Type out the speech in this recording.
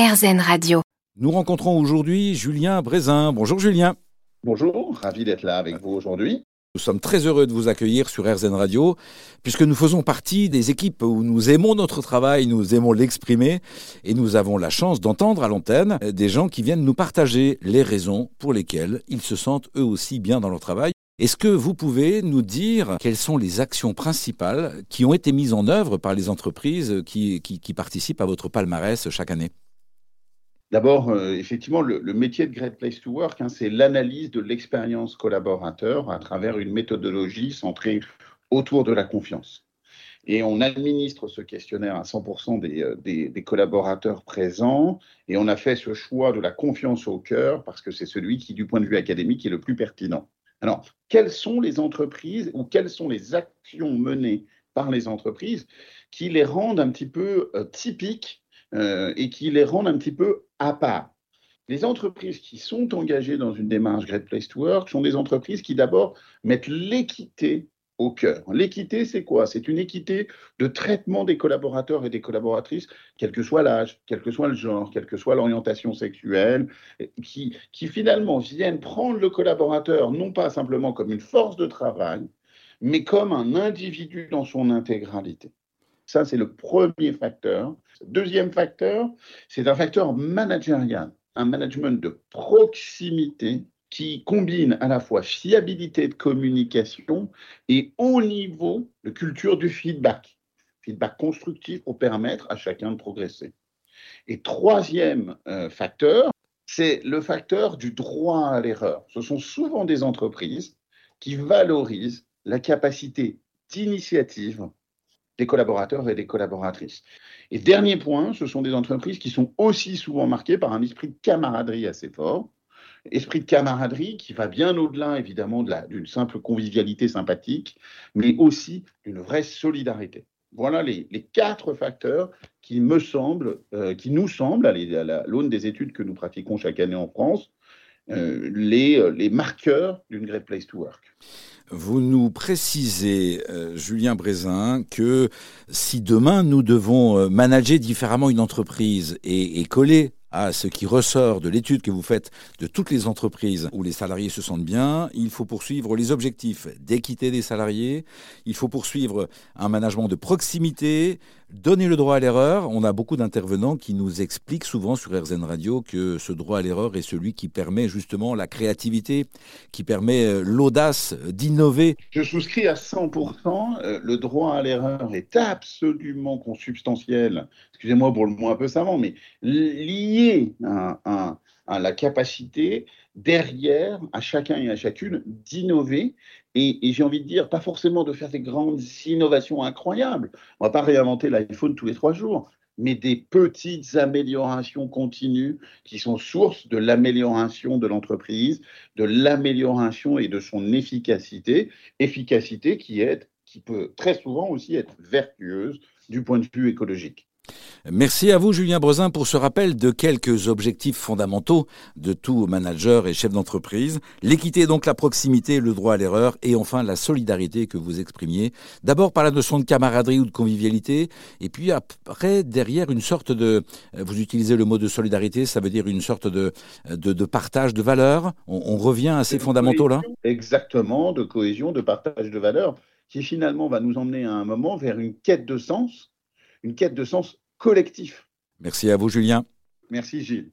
RZN Radio. Nous rencontrons aujourd'hui Julien Brézin. Bonjour Julien. Bonjour, ravi d'être là avec vous aujourd'hui. Nous sommes très heureux de vous accueillir sur RZN Radio, puisque nous faisons partie des équipes où nous aimons notre travail, nous aimons l'exprimer, et nous avons la chance d'entendre à l'antenne des gens qui viennent nous partager les raisons pour lesquelles ils se sentent eux aussi bien dans leur travail. Est-ce que vous pouvez nous dire quelles sont les actions principales qui ont été mises en œuvre par les entreprises qui, qui, participent à votre palmarès chaque année? D'abord, euh, effectivement, le, métier de Great Place to Work, hein, c'est l'analyse de l'expérience collaborateur à travers une méthodologie centrée autour de la confiance. Et on administre ce questionnaire à 100% des, euh, des, collaborateurs présents. Et on a fait ce choix de la confiance au cœur parce que c'est celui qui, du point de vue académique, est le plus pertinent. Alors, quelles sont les entreprises ou quelles sont les actions menées par les entreprises qui les rendent un petit peu euh, typiques euh, et qui les rendent un petit peu à part Les entreprises qui sont engagées dans une démarche Great Place to Work sont des entreprises qui d'abord mettent l'équité au cœur. L'équité, c'est quoi? C'est une équité de traitement des collaborateurs et des collaboratrices, quel que soit l'âge, quel que soit le genre, quelle que soit l'orientation sexuelle, qui, qui finalement viennent prendre le collaborateur non pas simplement comme une force de travail, mais comme un individu dans son intégralité. Ça, c'est le premier facteur. Deuxième facteur, c'est un facteur managérial, un management de proximité qui combine à la fois fiabilité de communication et haut niveau de culture du feedback. Feedback constructif pour permettre à chacun de progresser. Et troisième euh, facteur, c'est le facteur du droit à l'erreur. Ce sont souvent des entreprises qui valorisent la capacité d'initiative des collaborateurs et des collaboratrices. Et dernier point, ce sont des entreprises qui sont aussi souvent marquées par un esprit de camaraderie assez fort, esprit de camaraderie qui va bien au-delà évidemment d'une simple convivialité sympathique, mais aussi d'une vraie solidarité. Voilà les, quatre facteurs qui me semblent, euh, qui nous semblent, à l'aune des études que nous pratiquons chaque année en France, les, euh, les marqueurs d'une Great Place to Work. Vous nous précisez, Julien Brézin, que si demain nous devons manager différemment une entreprise et coller à ce qui ressort de l'étude que vous faites de toutes les entreprises où les salariés se sentent bien, il faut poursuivre les objectifs d'équité des salariés, il faut poursuivre un management de proximité, donner le droit à l'erreur. On a beaucoup d'intervenants qui nous expliquent souvent sur RZN Radio que ce droit à l'erreur est celui qui permet justement la créativité, qui permet euh, l'audace d'innover. Je souscris à 100%. Euh, le droit à l'erreur est absolument consubstantiel, excusez-moi pour le mot un peu savant, mais lié à, à la capacité derrière à chacun et à chacune d'innover et, j'ai envie de dire, pas forcément de faire des grandes innovations incroyables. On va pas réinventer l'iPhone tous les trois jours, mais des petites améliorations continues qui sont source de l'amélioration de l'entreprise, de l'amélioration et de son efficacité, efficacité qui peut très souvent aussi être vertueuse du point de vue écologique. Merci à vous, Julien Brezin, pour ce rappel de quelques objectifs fondamentaux de tout manager et chef d'entreprise. L'équité, donc la proximité, le droit à l'erreur et enfin la solidarité que vous exprimiez. D'abord par la notion de camaraderie ou de convivialité et puis après, derrière, une sorte de, vous utilisez le mot de solidarité, ça veut dire une sorte de, de, partage de valeurs. On, on revient à ces fondamentaux là Exactement, de cohésion, de partage de valeurs qui finalement va nous emmener à un moment vers une quête de sens une quête de sens collectif. Merci à vous, Julien. Merci, Gilles.